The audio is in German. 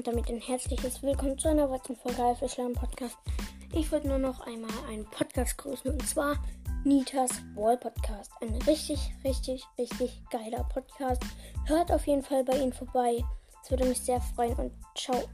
und damit ein herzliches Willkommen zu einer weiteren Folge Haifischlamm Podcast. Ich wollte nur noch einmal einen Podcast grüßen und zwar Nitas Wall Podcast. Ein richtig, richtig, richtig geiler Podcast. Hört auf jeden Fall bei ihnen vorbei. Es würde mich sehr freuen und ciao.